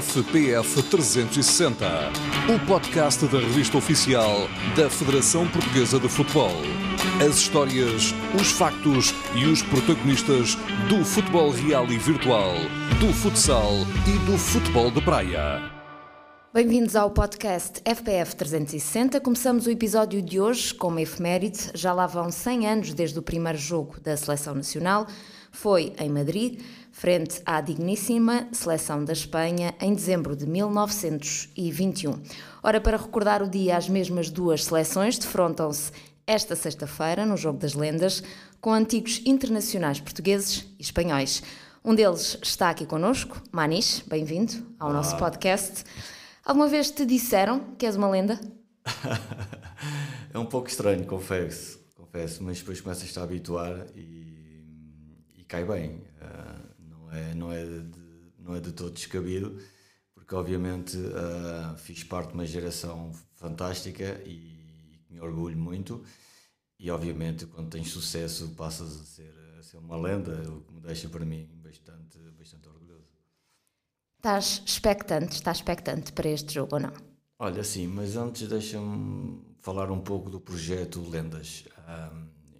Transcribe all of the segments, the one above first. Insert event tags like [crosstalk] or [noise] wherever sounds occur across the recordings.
FPF 360, o podcast da revista oficial da Federação Portuguesa de Futebol. As histórias, os factos e os protagonistas do futebol real e virtual, do futsal e do futebol de praia. Bem-vindos ao podcast FPF 360. Começamos o episódio de hoje com uma efeméride. Já lá vão 100 anos desde o primeiro jogo da Seleção Nacional. Foi em Madrid, frente à digníssima Seleção da Espanha, em dezembro de 1921. Ora, para recordar o dia, as mesmas duas seleções defrontam-se esta sexta-feira, no Jogo das Lendas, com antigos internacionais portugueses e espanhóis. Um deles está aqui connosco, Manis, bem-vindo ao Olá. nosso podcast. Alguma vez te disseram que és uma lenda? [laughs] é um pouco estranho, confesso, confesso, mas depois começas-te a habituar e, e cai bem. Uh, não, é, não, é de, não é de todo descabido, porque obviamente uh, fiz parte de uma geração fantástica e, e me orgulho muito. E obviamente quando tens sucesso passas a ser, a ser uma lenda, o que me deixa para mim bastante, bastante orgulhoso. Estás expectante, estás expectante para este jogo ou não? Olha, sim, mas antes deixa-me falar um pouco do projeto Lendas.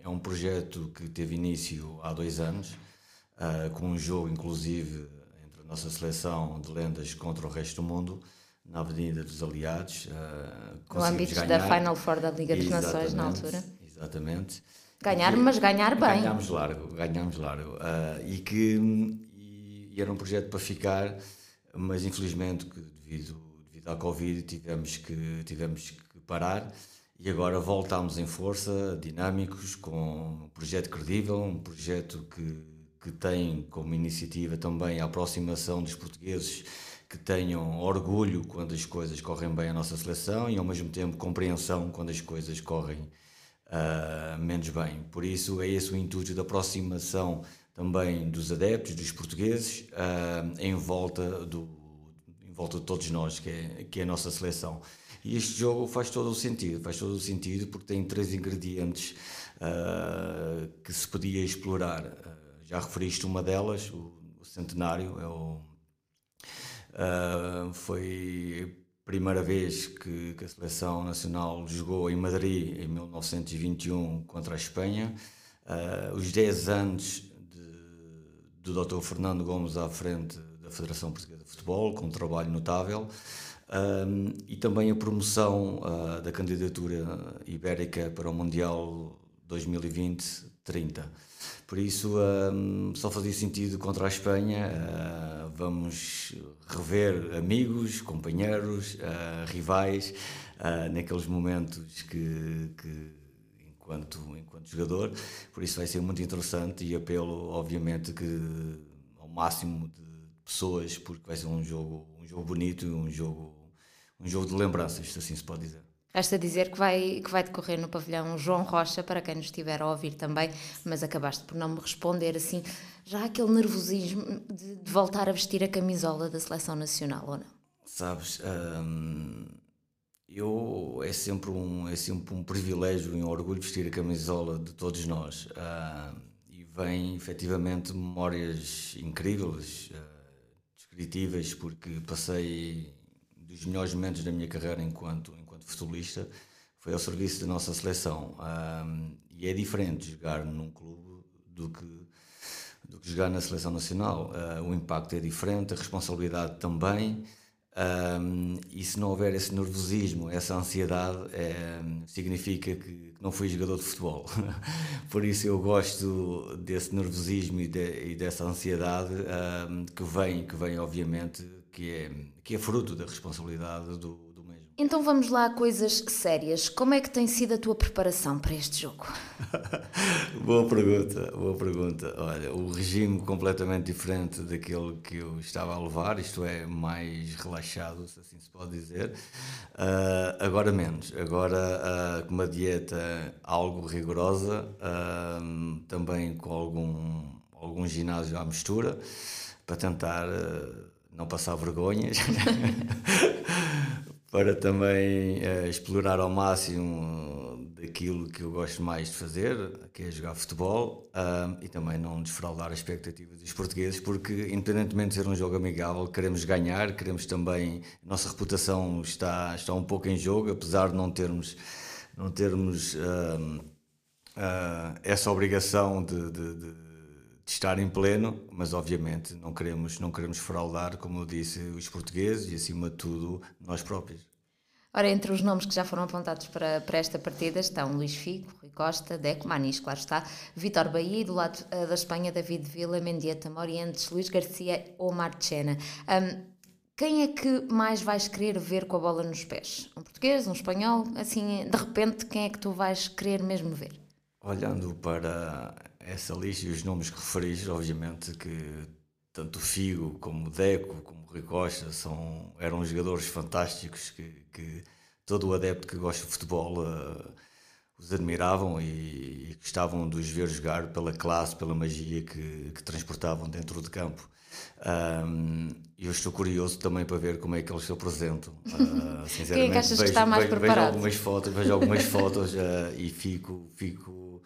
é um projeto que teve início há dois anos, ah, com um jogo inclusive entre a nossa seleção de lendas contra o resto do mundo, na Avenida dos Aliados. Ah, no âmbito ganhar. da Final Four da Liga das Nações, na altura. Exatamente. Ganhar, mas ganhar bem. Ganhámos largo, ganhámos largo. Uh, e que e era um projeto para ficar mas infelizmente devido, devido à Covid tivemos que, tivemos que parar e agora voltamos em força, dinâmicos, com um projeto credível, um projeto que, que tem como iniciativa também a aproximação dos portugueses que tenham orgulho quando as coisas correm bem a nossa seleção e ao mesmo tempo compreensão quando as coisas correm uh, menos bem. Por isso é esse o intuito da aproximação também dos adeptos, dos portugueses, uh, em, volta do, em volta de todos nós, que é, que é a nossa seleção. E este jogo faz todo o sentido, faz todo o sentido porque tem três ingredientes uh, que se podia explorar. Uh, já referiste uma delas, o, o centenário, é o, uh, foi a primeira vez que, que, a seleção nacional jogou em Madrid em 1921 contra a Espanha. os 10 anos do Dr. Fernando Gomes à frente da Federação Portuguesa de Futebol, com um trabalho notável, um, e também a promoção uh, da candidatura ibérica para o Mundial 2020-30. Por isso, um, só fazia sentido contra a Espanha. Uh, vamos rever amigos, companheiros, uh, rivais, naqueles momentos que, que enquanto, enquanto jogador, por isso vai ser muito interessante e apelo, obviamente, que ao máximo de pessoas, porque vai ser um jogo, um jogo bonito, um jogo, um jogo de lembranças, se assim se pode dizer. Resta dizer que vai, que vai decorrer no pavilhão João Rocha, para quem nos estiver a ouvir também, mas acabaste por não me responder assim, já aquele nervosismo de, de voltar a vestir a camisola da seleção nacional, ou não? Sabes, hum, eu é sempre um é sempre um privilégio e um orgulho vestir a camisola de todos nós uh, e vem efetivamente memórias incríveis uh, descritíveis porque passei dos melhores momentos da minha carreira enquanto enquanto futebolista foi ao serviço da nossa seleção. Uh, e é diferente jogar num clube do que do que jogar na seleção nacional. O impacto é diferente a responsabilidade também. Um, e se não houver esse nervosismo, essa ansiedade, é, significa que não fui jogador de futebol. [laughs] Por isso eu gosto desse nervosismo e, de, e dessa ansiedade um, que vem, que vem obviamente, que é, que é fruto da responsabilidade do, então vamos lá a coisas sérias. Como é que tem sido a tua preparação para este jogo? [laughs] boa pergunta, boa pergunta. Olha, o regime completamente diferente daquele que eu estava a levar, isto é, mais relaxado, se assim se pode dizer. Uh, agora menos, agora uh, com uma dieta algo rigorosa, uh, também com algum, algum ginásio à mistura, para tentar não passar vergonhas. [laughs] para também uh, explorar ao máximo daquilo que eu gosto mais de fazer, que é jogar futebol, uh, e também não desfraudar as expectativas dos portugueses, porque independentemente de ser um jogo amigável, queremos ganhar, queremos também, nossa reputação está, está um pouco em jogo, apesar de não termos, não termos uh, essa obrigação de, de, de, estar em pleno, mas obviamente não queremos, não queremos fraudar, como eu disse, os portugueses e acima de tudo nós próprios. Ora, entre os nomes que já foram apontados para, para esta partida estão Luís Figo, Rui Costa, Deco, Manis, claro está, Vitor Bahia e do lado uh, da Espanha David Villa, Mendieta, Morientes, Luís Garcia ou Marchena. Um, quem é que mais vais querer ver com a bola nos pés? Um português, um espanhol? Assim, de repente, quem é que tu vais querer mesmo ver? Olhando para essa lista e os nomes que referiste, obviamente que tanto o Figo como o Deco, como o Rui Costa, são, eram jogadores fantásticos que, que todo o adepto que gosta de futebol uh, os admiravam e, e, gostavam de os ver jogar pela classe, pela magia que, que transportavam dentro de campo. Um, eu estou curioso também para ver como é que eles se apresentam. Uh, [laughs] sinceramente, Quem é que achas vejo, que está mais vejo, preparado? Vejo algumas fotos, vejo algumas fotos uh, e fico, fico,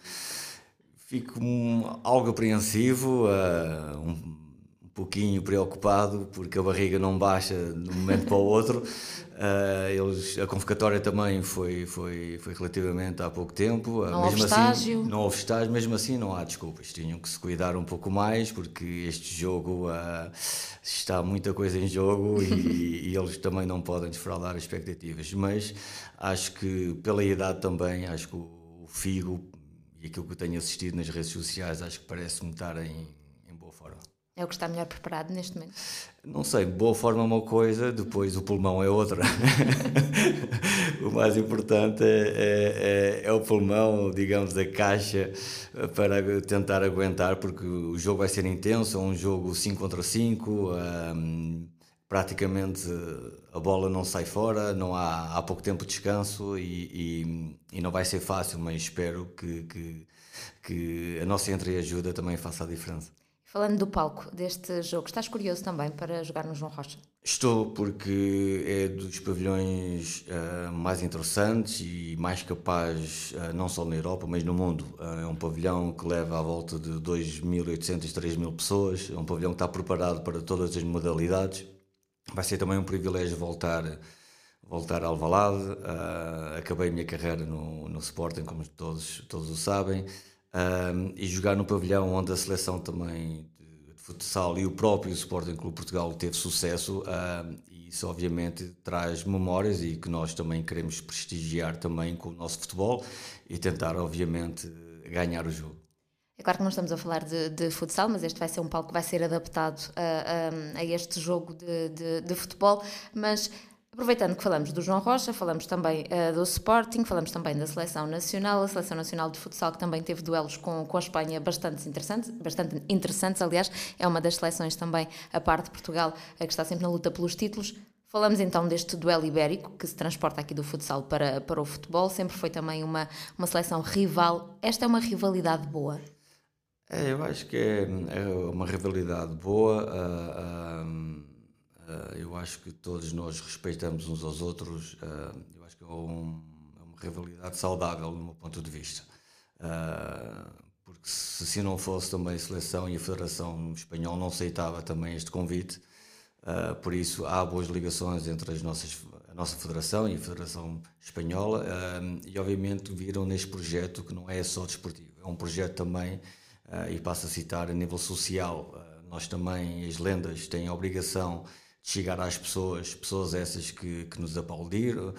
fico um, algo apreensivo. Uh, um, pouquinho preocupado porque a barriga não baixa de um momento para o outro. Uh, [laughs] eles, a convocatória também foi, foi, foi relativamente há pouco tempo. Uh, não mesmo houve assim, estágio. Não houve estágio, mesmo assim não há desculpas. Tinham que se cuidar um pouco mais porque este jogo uh, está muita coisa em jogo e, [laughs] e, eles também não podem desfraudar as expectativas. Mas acho que pela idade também, acho que o Figo e aquilo que eu tenho assistido nas redes sociais, acho que parece-me estar em, em boa forma. É o que está melhor preparado neste momento? Não sei, boa forma é uma coisa, depois o pulmão é outra. [laughs] o mais importante é, é, é, é, o pulmão, digamos, da caixa para tentar aguentar, porque o jogo vai ser intenso, é um jogo 5 contra 5, um, praticamente a bola não sai fora, não há, há pouco tempo de descanso e, e, e não vai ser fácil, mas espero que, que, que a nossa entreajuda também faça a diferença. Falando do palco deste jogo, estás curioso também para jogar no João Rocha? Estou, porque é dos pavilhões uh, mais interessantes e mais capaz, uh, não só na Europa, mas no mundo. Uh, é um pavilhão que leva à volta de 2.800, 3.000 pessoas. É um pavilhão que está preparado para todas as modalidades. Vai ser também um privilégio voltar, voltar a Alvalade. acabei a minha carreira no, no Sporting, como todos, todos o sabem um, e jogar no pavilhão onde a seleção também de, de futsal e o próprio Sporting Clube Portugal teve sucesso um, e isso obviamente traz memórias e que nós também queremos prestigiar também com o nosso futebol e tentar obviamente ganhar o jogo. Claro que não estamos a falar de, de, futsal, mas este vai ser um palco que vai ser adaptado a, a, a este jogo de, de, de futebol, mas Aproveitando que falamos do João Rocha, falamos também uh, do Sporting, falamos também da Seleção Nacional, a Seleção Nacional de Futsal que também teve duelos com, com a Espanha bastante interessantes, bastante interessantes, aliás, é uma das seleções também, a parte de Portugal, uh, que está sempre na luta pelos títulos. Falamos então deste duelo ibérico que se transporta aqui do futsal para, para o futebol, sempre foi também uma, uma seleção rival. Esta é uma rivalidade boa? É, eu acho que é, é uma rivalidade boa. Uh, Uh, eu acho que todos nós respeitamos uns aos outros. Eu acho que é, um, é, uma rivalidade saudável, do meu ponto de vista. Porque se assim não fosse também a seleção e a Federação Espanhola não aceitava também este convite. por isso há boas ligações entre as nossas, a nossa Federação e a Federação Espanhola e obviamente viram neste projeto que não é só desportivo, é um projeto também, e passo a citar, a nível social. nós também, as lendas, têm a obrigação chegar às pessoas, pessoas essas que, que nos aplaudiram,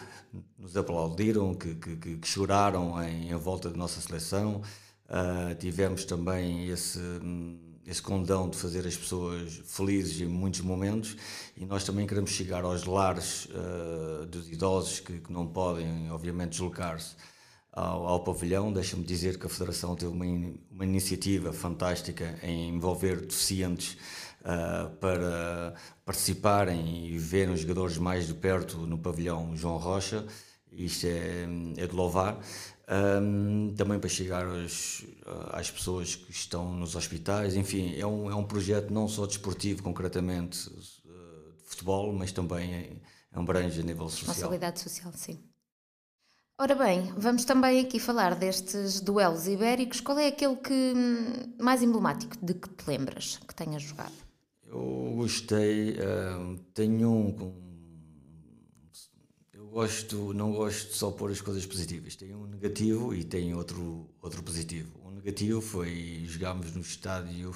nos aplaudiram que, que, que choraram em, em, volta da nossa seleção. Uh, tivemos também esse, esse condão de fazer as pessoas felizes em muitos momentos e nós também queremos chegar aos lares uh, dos idosos que, que, não podem, obviamente, deslocar-se ao, ao pavilhão. Deixa-me dizer que a Federação teve uma, uma iniciativa fantástica em envolver deficientes uh, para participarem e verem os jogadores mais de perto no pavilhão João Rocha. Isto é, é de louvar. Um, também para chegar aos, às pessoas que estão nos hospitais, enfim, é um, é um projeto não só desportivo, concretamente de futebol, mas também abrange a nível social. Responsabilidade social, sim. Ora bem, vamos também aqui falar destes duelos ibéricos. Qual é aquele que hum, mais emblemático de que te lembras que tenhas jogado? Eu gostei, uh, tenho um gosto, não gosto só pôr as coisas positivas. Tem um negativo e tem outro, outro positivo. O negativo foi jogámos no estádio,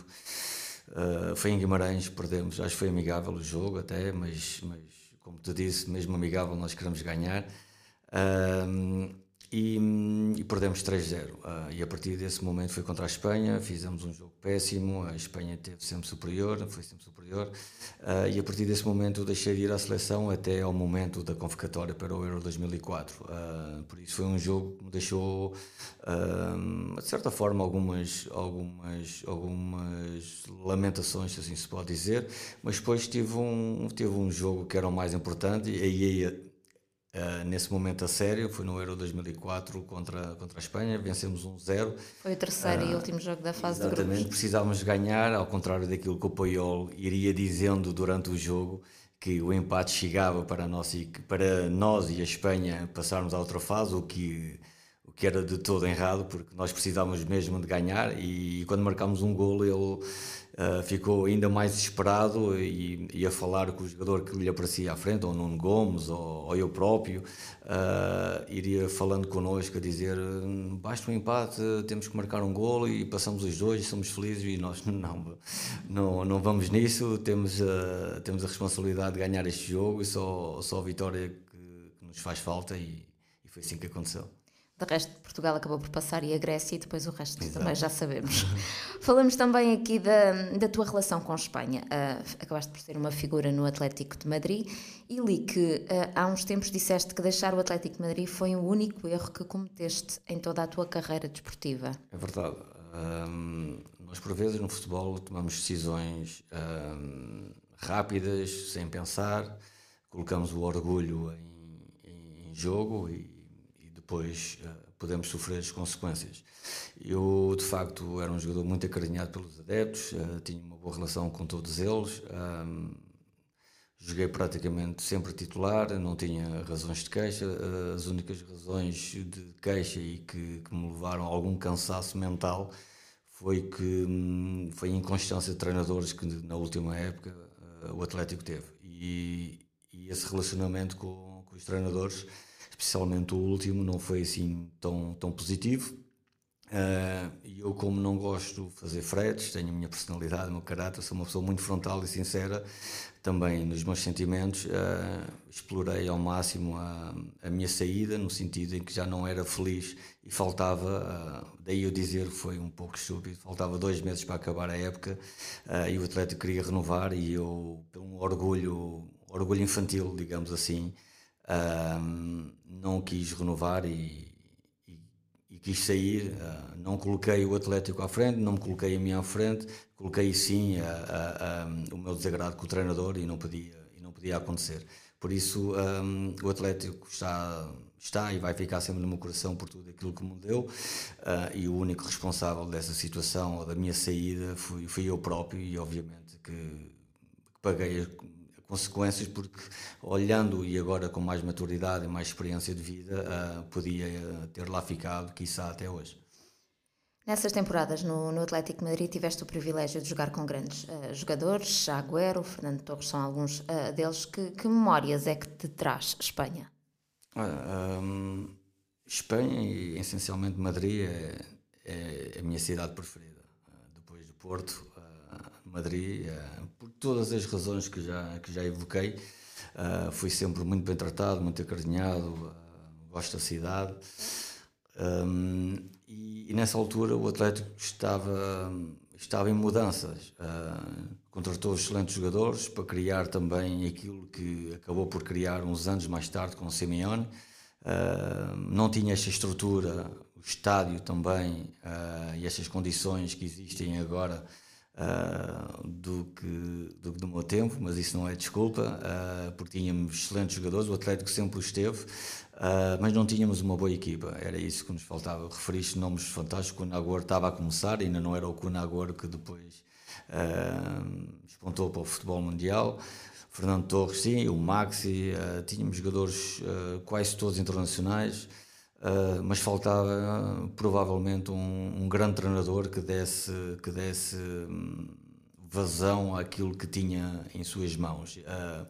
uh, foi em Guimarães, perdemos, acho que foi amigável o jogo até, mas, mas como te disse, mesmo amigável nós queremos ganhar. E, e perdemos 3-0. Uh, ah, e a partir desse momento foi contra a Espanha, fizemos um jogo péssimo, a Espanha teve sempre superior, foi sempre superior, uh, e a partir desse momento deixei de ir à seleção até ao momento da convocatória para o Euro 2004. Uh, ah, por isso foi um jogo que me deixou, de certa forma, algumas, algumas, algumas lamentações, se assim se pode dizer, mas depois tive um, tive um jogo que era o mais importante, e aí Uh, nesse momento a sério, foi no Euro 2004 contra, contra a Espanha, vencemos 1-0. Foi o terceiro uh, e ah, último jogo da fase de grupos. Exatamente, precisávamos ganhar, ao contrário daquilo que o Paiol iria dizendo durante o jogo, que o empate chegava para, nós e, para nós e a Espanha passarmos à outra fase, o que, o que era de todo errado, porque nós precisávamos mesmo de ganhar e, e quando marcámos um golo ele Uh, ficou ainda mais desesperado e, a falar com o jogador que lhe aparecia à frente, ou Nuno Gomes, ou, ou eu próprio, uh, iria falando connosco a dizer basta um empate, temos que marcar um golo e passamos os dois e somos felizes e nós [laughs] não, não, não vamos nisso, temos, uh, temos a responsabilidade de ganhar este jogo e só, só a vitória que, que nos faz falta e, e foi assim que aconteceu. De resto, Portugal acabou por passar e a Grécia, e depois o resto Exato. também já sabemos. [laughs] Falamos também aqui da, da tua relação com Espanha. Uh, acabaste por ser uma figura no Atlético de Madrid e li que uh, há uns tempos disseste que deixar o Atlético de Madrid foi o único erro que cometeste em toda a tua carreira desportiva. É verdade. Um, nós, por vezes, no futebol, tomamos decisões um, rápidas, sem pensar, colocamos o orgulho em, em jogo e depois uh, podemos sofrer as consequências. Eu, de facto, era um jogador muito acarinhado pelos adeptos, uh, tinha uma boa relação com todos eles, um, joguei praticamente sempre titular, não tinha razões de queixa, uh, as únicas razões de queixa e que, que, me levaram a algum cansaço mental foi que um, foi a inconstância de treinadores que na última época o Atlético teve. E, e esse relacionamento com, com os treinadores especialmente o último, não foi assim tão, tão positivo. Uh, e eu, como não gosto de fazer fretes, tenho a minha personalidade, o meu caráter, sou uma pessoa muito frontal e sincera também nos meus sentimentos. Uh, explorei ao máximo a, a, minha saída, no sentido em que já não era feliz e faltava, uh, daí eu dizer que foi um pouco estúpido, faltava dois meses para acabar a época e o Atlético queria renovar e eu, um orgulho, orgulho infantil, digamos assim, não quis renovar e, e, e quis sair. Uh, não coloquei o Atlético à frente, não me coloquei a mim à frente, coloquei sim a, a, a, o meu desagrado com o treinador e não podia, e não podia acontecer. Por isso, um, o Atlético está, está e vai ficar sempre no meu coração por tudo aquilo que me deu. Uh, e o único responsável dessa situação ou da minha saída fui, fui eu próprio, e obviamente que, que paguei consequências, porque olhando e agora com mais maturidade e mais experiência de vida, uh, podia ter lá ficado, quiçá até hoje. Nessas temporadas no, no Atlético Madrid tiveste o privilégio de jogar com grandes uh, jogadores, Agüero, Fernando Torres são alguns uh, deles. Que, que, memórias é que te traz Espanha? Um, Espanha e essencialmente Madrid é, é, a minha cidade preferida. depois do Porto, Madrid, uh, por todas as razões que já, que já evoquei. Uh, fui sempre muito bem tratado, muito acarinhado, uh, gosto da cidade. Um, e, e, nessa altura o Atlético estava, estava em mudanças. Uh, contratou excelentes jogadores para criar também aquilo que acabou por criar uns anos mais tarde com o Simeone. Uh, não tinha esta estrutura, o estádio também uh, e estas condições que existem agora uh, do, que, do do meu tempo, mas isso não é desculpa, uh, porque tínhamos excelentes jogadores, o Atlético sempre o esteve, uh, mas não tínhamos uma boa equipa, era isso que nos faltava. Referiste nomes fantásticos, o Nagor estava a começar, ainda não era o Kunagor que depois espontou para o futebol mundial. Fernando Torres, sim, o Maxi, tínhamos jogadores quase todos internacionais. Uh, mas faltava uh, provavelmente um, um, grande treinador que desse, que desse um, vazão àquilo que tinha em suas mãos. Uh,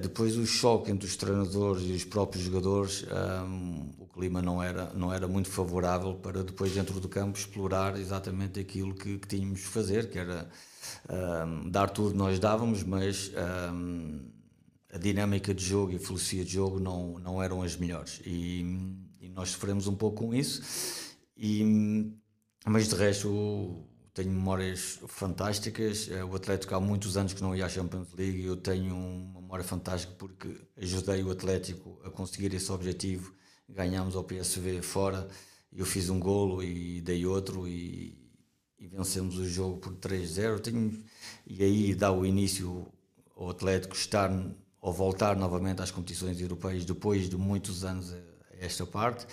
depois o choque entre os treinadores e os próprios jogadores, um, o clima não era, não era muito favorável para depois dentro do campo explorar exatamente aquilo que, que tínhamos de fazer, que era dar tudo nós dávamos, mas a dinâmica de jogo e a filosofia de jogo não, não eram as melhores. E, e nós sofremos um pouco com isso. E, mas de resto, tenho memórias fantásticas. Eh, o Atlético há muitos anos que não ia à Champions League e eu tenho uma memória fantástica porque ajudei o Atlético a conseguir esse objetivo. Ganhámos ao PSV fora, eu fiz um golo e dei outro e, e vencemos o jogo por 3-0. E aí dá o início ao Atlético estar ou voltar novamente às competições europeias depois de muitos anos a esta parte.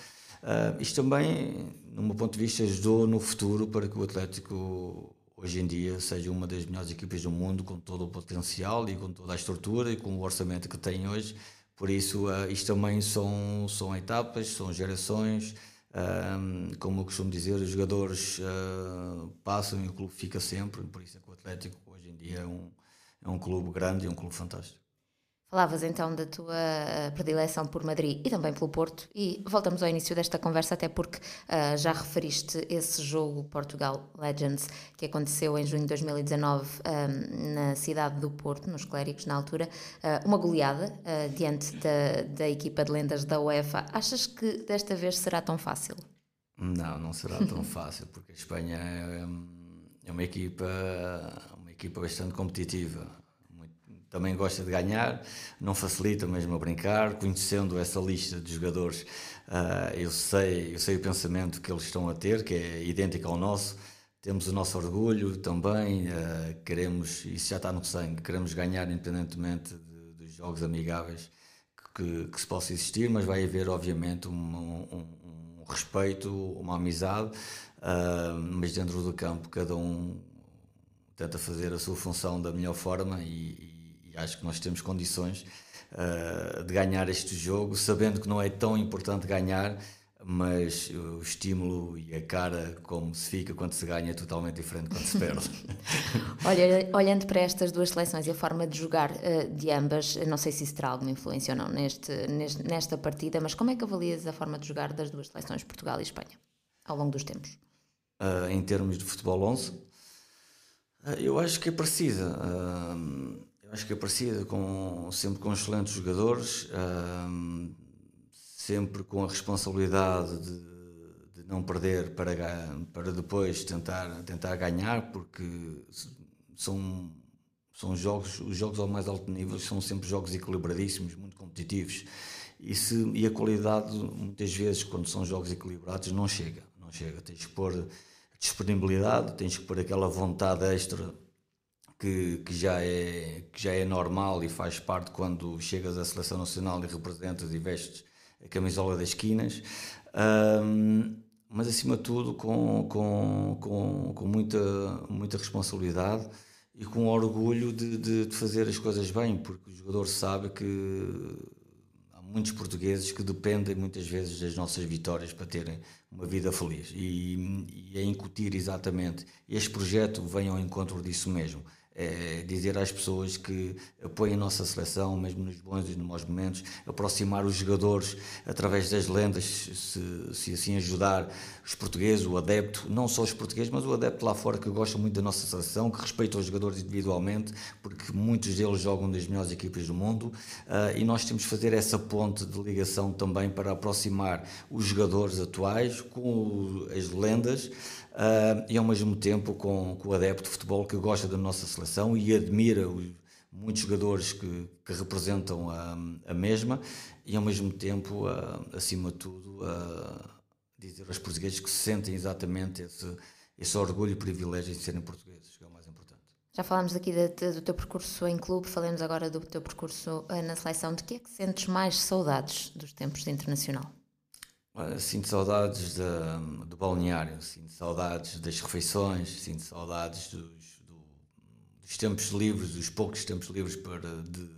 Uh, isto também, no meu ponto de vista, ajudou no futuro para que o Atlético hoje em dia seja uma das melhores equipas do mundo, com todo o potencial e com toda a estrutura e com o orçamento que tem hoje. Por isso, uh, isto também são, são etapas, são gerações. Uh, como eu costumo dizer, os jogadores passam e o clube fica sempre. Por isso é que o Atlético hoje em dia é um, é um clube grande e um clube fantástico. Falavas então da tua eh, predileção por Madrid e também pelo Porto, e voltamos ao início desta conversa, até porque uh, já referiste esse jogo Portugal Legends que aconteceu em junho de 2019 um, eh, na cidade do Porto, nos Clérigos, na altura, uh, uma goleada uh, diante da, da equipa de lendas da UEFA. Achas que desta vez será tão fácil? Não, não será tão [laughs] fácil, porque a Espanha é, é uma equipa, uma equipa bastante competitiva também gosta de ganhar, não facilita mesmo a brincar, conhecendo essa lista de jogadores, uh, eu, sei, eu sei o pensamento que eles estão a ter, que é idêntico ao nosso, temos o nosso orgulho também, uh, queremos, isso já está no sangue, queremos ganhar independentemente de, dos jogos amigáveis que, que, se possa existir, mas vai haver obviamente um, um, um respeito, uma amizade, uh, mas dentro do campo cada um tenta fazer a sua função da melhor forma e, e acho que nós temos condições uh, de ganhar este jogo, sabendo que não é tão importante ganhar, mas o estímulo e a cara como se fica quando se ganha é totalmente diferente quando se perde. [laughs] Olha, olhando para estas duas seleções e a forma de jogar uh, de ambas, não sei se isso terá alguma influência ou não neste, neste, nesta partida, mas como é que avalias a forma de jogar das duas seleções, Portugal e Espanha, ao longo dos tempos? Uh, em termos de futebol 11, eu acho que é precisa acho que é parecida, com, sempre com excelentes jogadores, sempre com a responsabilidade de, de, não perder para, para depois tentar, tentar ganhar, porque são, são jogos, os jogos ao mais alto nível são sempre jogos equilibradíssimos, muito competitivos. E, se, e a qualidade, muitas vezes, quando são jogos equilibrados, não chega. Não chega. Tens que pôr disponibilidade, tens que pôr aquela vontade extra que, que, já é, que já é normal e faz parte quando chegas à seleção nacional e representas e vestes a camisola das esquinas, um, mas acima de tudo com, com, com, com muita, muita responsabilidade e com orgulho de, de, de, fazer as coisas bem, porque o jogador sabe que há muitos portugueses que dependem muitas vezes das nossas vitórias para terem uma vida feliz. E, e é incutir exatamente. Este projeto vem ao encontro disso mesmo é, dizer às pessoas que apoiem a nossa seleção, mesmo nos bons e nos maus momentos, aproximar os jogadores através das lendas, se, se, assim ajudar os portugueses, o adepto, não só os portugueses, mas o adepto lá fora que gosta muito da nossa seleção, que respeita os jogadores individualmente, porque muitos deles jogam nas melhores equipas do mundo, uh, e nós temos de fazer essa ponte de ligação também para aproximar os jogadores atuais com as lendas uh, e ao mesmo tempo com, com, o adepto de futebol que gosta da nossa seleção e admira os, muitos jogadores que, que representam a, a, mesma e ao mesmo tempo, uh, acima de tudo, uh, dizer aos portugueses que se sentem exatamente esse, esse orgulho e privilégio de serem portugueses, que é o mais importante. Já falámos aqui de, de, do teu percurso em clube, falemos agora do teu percurso na seleção. De que é que sentes mais saudades dos tempos de internacional? Sinto saudades da, do balneário, sinto saudades das refeições, sinto saudades dos, dos tempos livres, dos poucos tempos livres para, de,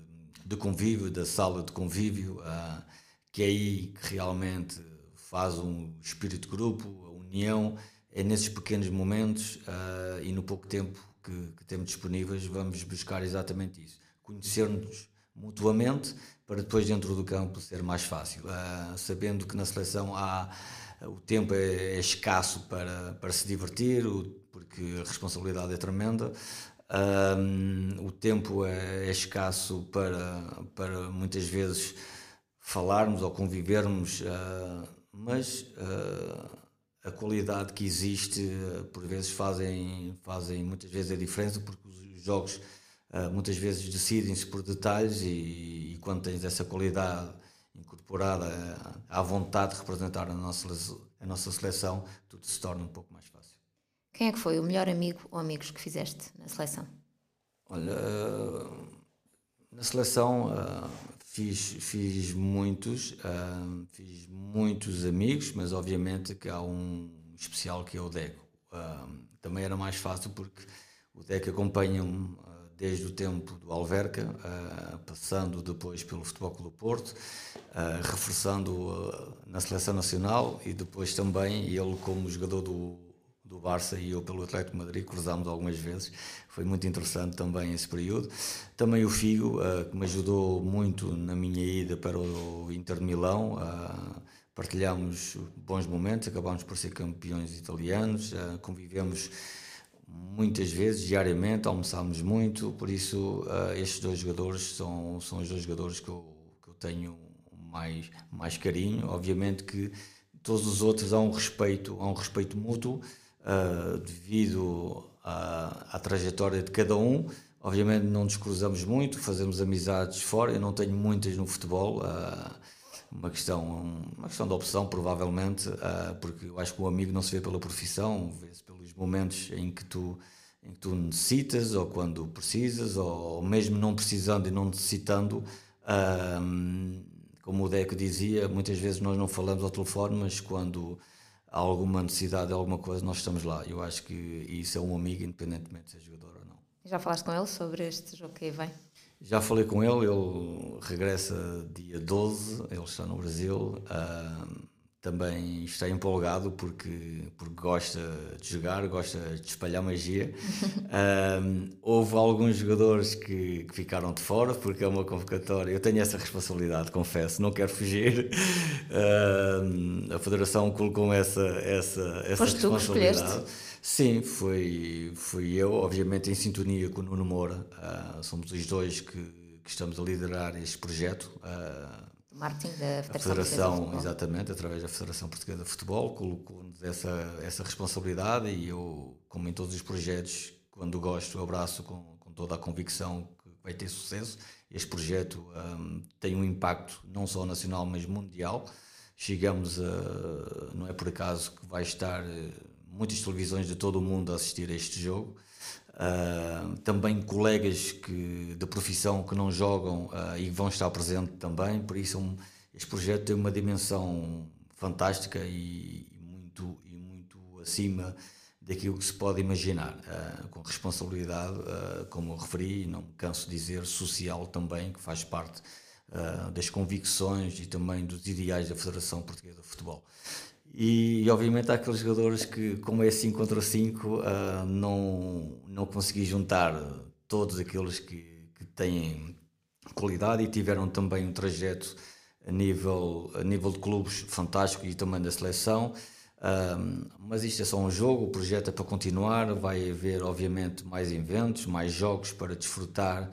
de convívio, da sala de convívio, uh, que é aí que realmente faz um espírito de grupo, a união, é nesses pequenos momentos uh, e no pouco tempo que, que, temos disponíveis vamos buscar exatamente isso. Conhecer-nos mutuamente para depois dentro do campo ser mais fácil. Uh, sabendo que na seleção há o tempo é, é escasso para, para se divertir, porque a responsabilidade é tremenda. Um, o tempo é, é, escasso para, para muitas vezes falarmos ou convivermos, uh, mas uh, a qualidade que existe uh, por vezes fazem, fazem muitas vezes a diferença porque os jogos muitas vezes decidem-se por detalhes e, e, quando tens essa qualidade incorporada à vontade de representar a nossa, a nossa seleção, tudo se torna um pouco. Quem é que foi o melhor amigo ou amigos que fizeste na seleção? Olha, na seleção Fiz, fiz muitos, uh, fiz muitos amigos, mas obviamente que há um especial que é o Deco. Uh, também era mais fácil porque o Deco acompanha-me uh, desde o tempo do Alverca, passando depois pelo Futebol Clube Porto, reforçando na Seleção Nacional e depois também ele como jogador do do Barça e eu pelo Atlético Madrid, cruzámos algumas vezes, foi muito interessante também esse período. Também o Figo, uh, que me ajudou muito na minha ida para o Inter de Milão, uh, partilhámos bons momentos, acabámos por ser campeões italianos, uh, convivemos muitas vezes, diariamente, almoçámos muito, por isso estes dois jogadores são, são os dois jogadores que eu, que eu tenho mais, mais carinho, obviamente que todos os outros há um respeito, há um respeito mútuo, uh, devido à, à, trajetória de cada um. Obviamente não nos cruzamos muito, fazemos amizades fora. Eu não tenho muitas no futebol, uh, uma questão, uma questão de opção provavelmente, uh, porque eu acho que o amigo não se vê pela profissão, vê-se pelos momentos em que tu em que tu necessitas ou quando precisas ou mesmo não precisando e não necessitando. como o Deco dizia, muitas vezes nós não falamos ao telefone, mas quando há alguma necessidade de alguma coisa, nós estamos lá. Eu acho que isso é um amigo, independentemente de ser jogador ou não. Já falaste com ele sobre este jogo que aí vem? Já falei com ele, ele regressa dia 12, ele está no Brasil. Uh, também está empolgado porque, porque gosta de jogar, gosta de espalhar magia. [laughs] um, houve alguns jogadores que, que, ficaram de fora porque é uma convocatória. Eu tenho essa responsabilidade, confesso, não quero fugir. Um, a Federação colocou essa, essa, essa Foste responsabilidade. Sim, foi, foi eu, obviamente em sintonia com o Nuno Moura. Uh, somos os dois que, que, estamos a liderar este projeto. Uh, marketing da Federação, Federação exatamente, através da Federação Portuguesa de Futebol, colocou-nos essa, essa responsabilidade e eu, como em todos os projetos, quando gosto, abraço com, com toda a convicção que vai ter sucesso. Este projeto um, tem um impacto não só nacional, mas mundial. Chegamos a. Não é por acaso que vai estar eh, muitas televisões de todo o mundo a assistir a este jogo. Uh, também colegas que, de profissão que não jogam uh, e vão estar presentes também, por isso um, este projeto tem uma dimensão fantástica e, e, muito, e muito acima daquilo que se pode imaginar, uh, com responsabilidade, como eu referi, não me canso de dizer, social também, que faz parte das convicções e também dos ideais da Federação Portuguesa de Futebol. E, obviamente há aqueles jogadores que, como é 5 contra 5, uh, ah, não, não consegui juntar todos aqueles que, que têm qualidade e tiveram também um trajeto a nível, a nível de clubes fantástico e também da seleção. Um, mas isto é só um jogo, o projeto é para continuar, vai haver obviamente mais eventos, mais jogos para desfrutar.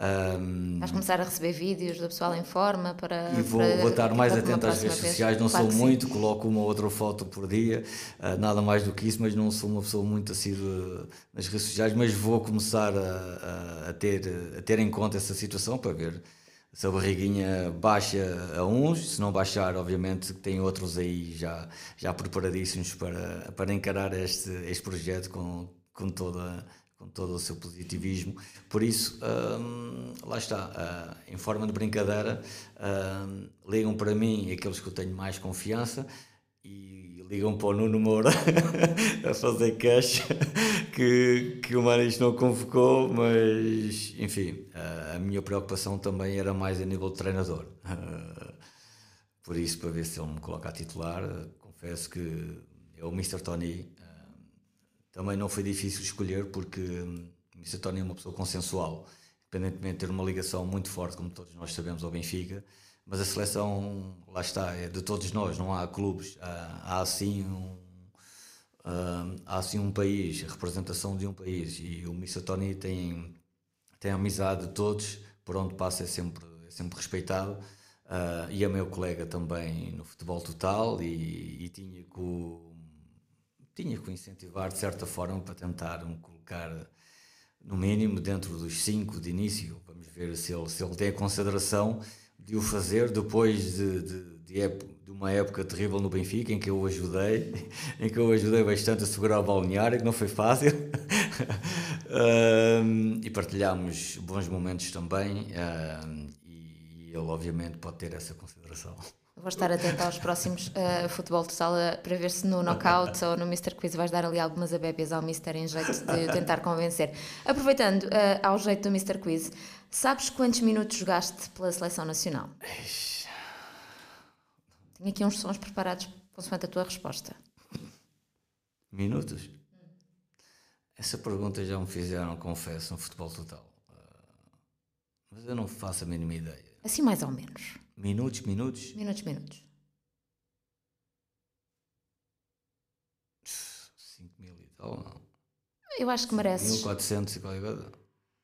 Um, Vais começar a receber vídeos do pessoal em forma para. E vou, para, vou estar mais atento às redes vez. sociais, não claro sou muito, sim. coloco uma ou outra foto por dia, uh, nada mais do que isso, mas não sou uma pessoa muito assídua nas redes sociais, mas vou começar a, a, a, ter, a ter em conta essa situação para ver se a barriguinha baixa a uns, se não baixar, obviamente tem outros aí já, já preparadíssimos para, para encarar este, este projeto com, com, toda, com todo o seu positivismo. Por isso, hum, lá está, uh, em forma de brincadeira, hum, ligam para mim aqueles que eu tenho mais confiança e ligam para o Nuno Moura [laughs] a fazer cash [laughs] que, que o Manis não convocou, mas enfim, a minha preocupação também era mais a nível de treinador. por isso, para ver se ele me coloca a titular, confesso que é o Mr. Tony. Também não foi difícil escolher porque o Mr. Tony é uma pessoa consensual, independentemente de ter uma ligação muito forte, como todos nós sabemos, ao Benfica, mas a seleção, lá está, é de todos nós, não há clubes, há, há assim um, há assim um país, a representação de um país, e o Mr. Tony tem, tem a amizade de todos, por onde passa é sempre, é sempre respeitado. Uh, e é meu colega também no futebol total e, e tinha o, tinha que incentivar de certa forma para tentar me colocar no mínimo dentro dos cinco de início. Vamos ver se ele, se ele tem a consideração de o fazer depois de, de, de, de, uma época terrível no Benfica em que eu o ajudei, [laughs] em que eu ajudei bastante a segurar o balneário, que não foi fácil. [laughs] uh, e partilhámos bons momentos também. Uh, ele obviamente pode ter essa consideração. Vou estar atento aos próximos uh, futebol total uh, para ver se no knockout [laughs] ou no Mr. Quiz vais dar ali algumas abébias ao Mr. em jeito de tentar convencer. Aproveitando uh, ao jeito do Mr. Quiz, sabes quantos minutos jogaste pela seleção nacional? Tenho aqui uns sons preparados consoante a tua resposta. Minutos? Essa pergunta já me fizeram, confesso, no futebol total. Mas eu não faço a mínima ideia. Assim mais ou menos. Minutos, minutos? Minutos, minutos. 5 mil e tal, não? Eu acho que mereces. 1400 e qualquer coisa.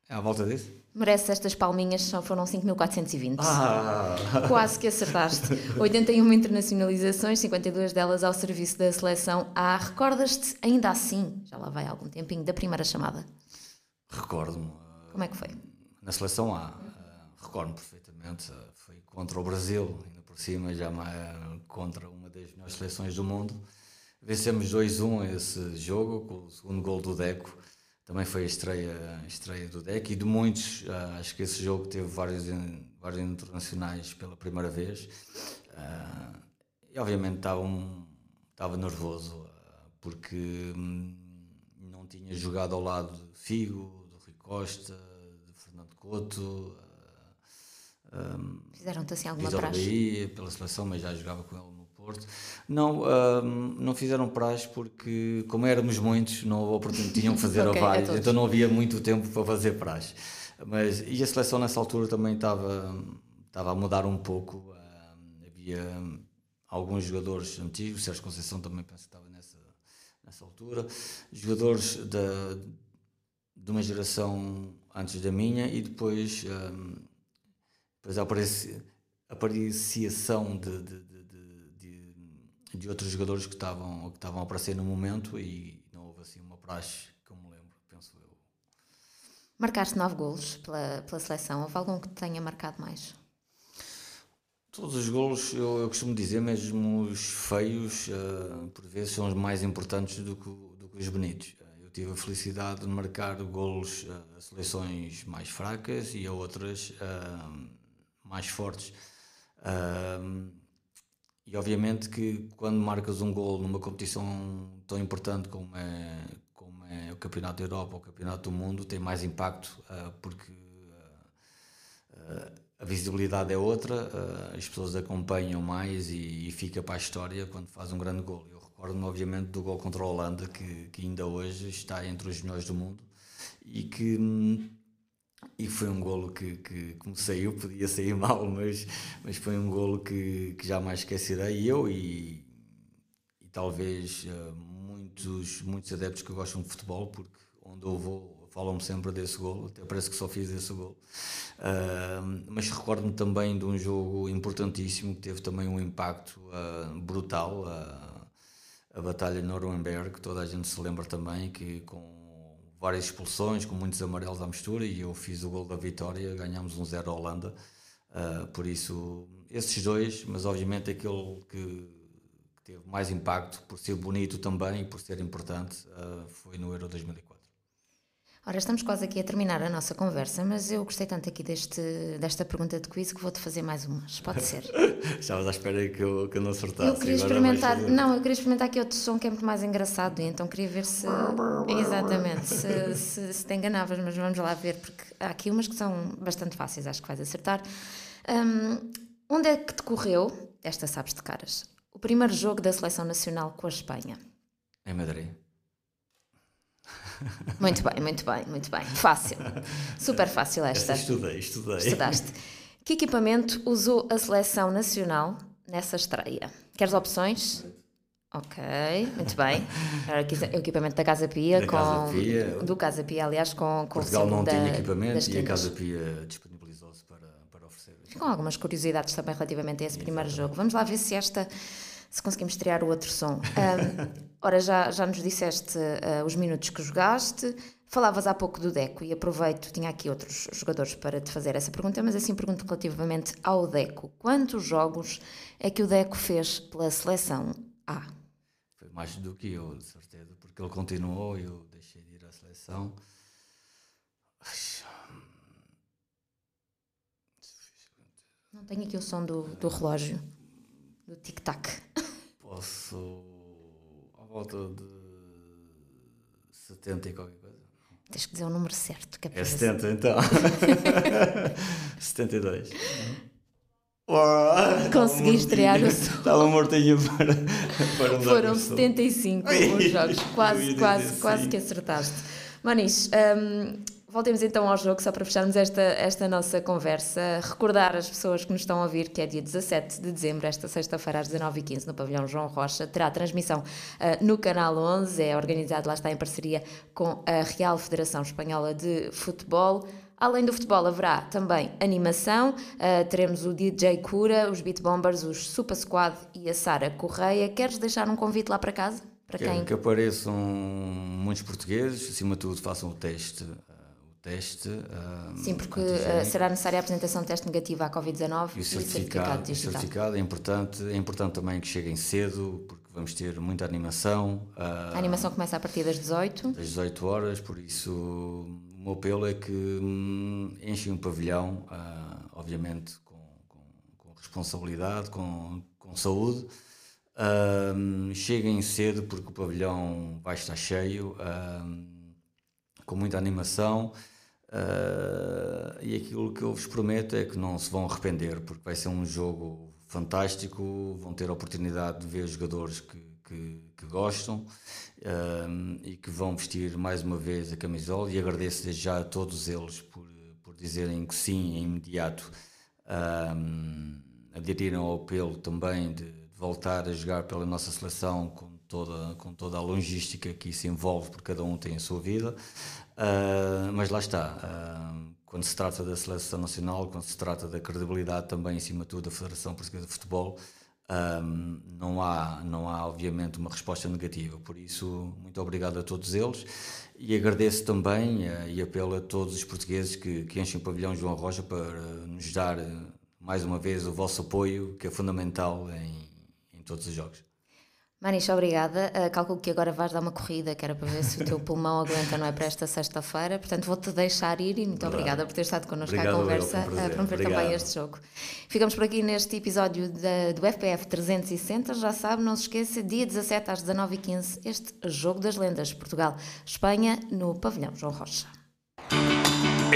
É à volta disso? Mereces estas palminhas, só foram 5.420. Ah! Quase que acertaste. [laughs] 81 internacionalizações, 52 delas ao serviço da seleção A. Recordas-te, ainda assim, já lá vai algum tempinho, da primeira chamada? Recordo-me. Como é que foi? Na seleção A, recordo-me perfeitamente. Contra o Brasil, ainda por cima, já contra uma das melhores seleções do mundo. Vencemos 2-1 esse jogo, com o segundo gol do Deco também foi a estreia, a estreia do deck e de muitos. Uh, acho que esse jogo teve vários, vários internacionais pela primeira vez. Uh, e obviamente estava, um, estava nervoso uh, porque um, não tinha jogado ao lado de Figo, do Rui Costa, de Fernando Couto. Um, Fizeram-te assim alguma praxe? Pela seleção, mas já jogava com ele Porto. Não, uh, não fizeram praxe porque, como éramos muitos, não oportunidade, tinham que fazer [laughs] okay, a vários, então não havia muito tempo para fazer praxe. Mas, e a seleção nessa altura também estava, estava a mudar um pouco. Uh, havia alguns jogadores antigos, o Sérgio Conceição também penso que estava nessa, nessa altura, jogadores da, de uma geração antes da minha e depois, um, depois a apreciação de, de, de de outros jogadores que estavam, que estavam a aparecer no momento e não houve assim uma praxe que eu me lembro, penso eu. Marcaste nove golos pela, pela seleção, houve algum que te tenha marcado mais? Todos os golos, eu, eu costumo dizer, mesmo os feios, uh, por vezes são os mais importantes do que, do que os bonitos. Uh, eu tive a felicidade de marcar golos uh, a seleções mais fracas e a outras mais fortes. E obviamente que quando marcas um gol numa competição tão importante como é, como é o Campeonato da Europa ou o Campeonato do Mundo, tem mais impacto uh, porque uh, a visibilidade é outra, uh, as pessoas acompanham mais e, e, fica para a história quando faz um grande gol. Eu recordo-me obviamente do gol contra a Holanda, que, que ainda hoje está entre os melhores do mundo e que hum, e foi um golo que, que, que, me saiu, podia sair [laughs] mal, mas, mas foi um golo que, que jamais esquecerei. Eu e, e talvez uh, muitos, muitos adeptos que gostam de futebol, porque onde eu vou falam-me sempre desse golo, até parece que só fiz esse golo. Uh, mas recordo-me também de um jogo importantíssimo que teve também um impacto uh, brutal. a Batalha de Nuremberg, toda a gente se lembra também que com várias expulsões, com muitos amarelos à mistura, e eu fiz o gol da vitória, ganhámos um 0 à Holanda. Uh, por isso, esses dois, mas obviamente aquele que, que, teve mais impacto, por ser bonito também e por ser importante, uh, foi no Euro 2004. Ora, estamos quase aqui a terminar a nossa conversa, mas eu gostei tanto aqui deste, desta pergunta de quiz que vou-te fazer mais umas. Pode ser. [laughs] Estavas à espera que eu, que eu não acertasse. Eu queria experimentar, não, eu queria experimentar aqui outro som que é muito mais engraçado, e então queria ver se. Exatamente, se, se, se te enganavas, mas vamos lá ver, porque há aqui umas que são bastante fáceis, acho que vais acertar. Um, onde é que decorreu esta sabes de caras. O primeiro jogo da seleção nacional com a Espanha. Em Madrid. Muito bem, muito bem, muito bem. Fácil. Super fácil esta. esta estudei, estudei. Estudaste. Que equipamento usou a seleção nacional nessa estreia? Queres opções? Ok, muito bem. Era o equipamento da Casa Pia, Da com, Casa Pia. do Casa Pia, aliás, com, com o Portugal não da, tinha equipamento e a. Casa Pia disponibilizou-se para, para oferecer. Com algumas curiosidades também relativamente a esse primeiro jogo. Vamos lá ver se esta se conseguimos estrear o outro som. Ahm, [laughs] ora, já, já nos disseste ah, os minutos que jogaste. Falavas há pouco do Deco e aproveito, tinha aqui outros jogadores para te fazer essa pergunta, mas assim pergunto relativamente ao Deco. Quantos jogos é que o Deco fez pela seleção A? Foi mais do que eu, de certeza, porque ele continuou e eu deixei de ir à seleção. Não tenho aqui o som do, do relógio, do tic-tac. Posso. à volta de 70 e qualquer coisa. Tens que dizer o número certo. Que é para É ver se- 70 então. [laughs] 72. Uau, Consegui estrear o som. Estava mortinho para, para Foram o som. 75 Ai, os jogos, quase, quase, quase que acertaste. Manis, hum, voltemos então ao jogo, só para fecharmos esta, esta nossa conversa. Recordar as pessoas que nos estão a ouvir que é dia 17 de dezembro, esta sexta-feira às 19h15, no Pavilhão João Rocha. Terá transmissão ah, no Canal 11, é organizado, lá está, em parceria com a Real Federação Espanhola de Futebol. Além do futebol, haverá também animação. Ah, teremos o DJ Cura, os Beat Bombers, os Super Squad e a Sara Correia. Queres deixar um convite lá para casa? Para Quero quem? que apareçam muitos portugueses, acima de tudo façam o teste. O teste ah, Sim, porque ah, será necessária a apresentação de teste negativo à Covid-19 E o certificado, o digital. certificado é importante, é importante também que cheguem cedo, porque vamos ter muita animação. ah, A animação começa a partir das 18. das 18 horas, por isso o meu apelo é que hum, enchem o pavilhão, ah, obviamente com, com, com responsabilidade, com, com saúde. Cheguem cedo porque o pavilhão vai estar cheio, com muita animação. ah, e aquilo que eu vos prometo é que não se vão arrepender, porque vai ser um jogo fantástico. Vão ter a oportunidade de ver jogadores que, que, que gostam um, e que vão vestir mais uma vez a camisola. E agradeço desde já a todos eles por, por dizerem que sim, imediato. Um, aderiram ao apelo também de, de voltar a jogar pela nossa seleção com toda, com toda a logística que isso envolve, porque cada um tem a sua vida. Uh, mas lá está. uh, quando se trata da seleção nacional, quando se trata da credibilidade também, em cima de tudo, da Federação Portuguesa de Futebol, um, não, há, não há, obviamente, uma resposta negativa. Por isso, muito obrigado a todos eles e agradeço também uh, e apelo a todos os portugueses que, que enchem o pavilhão João Rocha para nos dar uh, mais uma vez o vosso apoio, que é fundamental em, em todos os jogos. Manicha, obrigada. Uh, calculo que agora vais dar uma corrida, que era para ver se o teu pulmão [laughs] aguenta, não é? Para esta sexta-feira. Portanto, vou-te deixar ir e muito Claro. obrada por ter estado connosco Obrigado, à conversa, foi um a prazer. promover também Obrigado. este jogo. Ficamos por aqui neste episódio da- do FPF 360. Já sabe, não se esqueça, dia 17 às 19h15, este Jogo das Lendas, Portugal-Espanha, no Pavilhão João Rocha.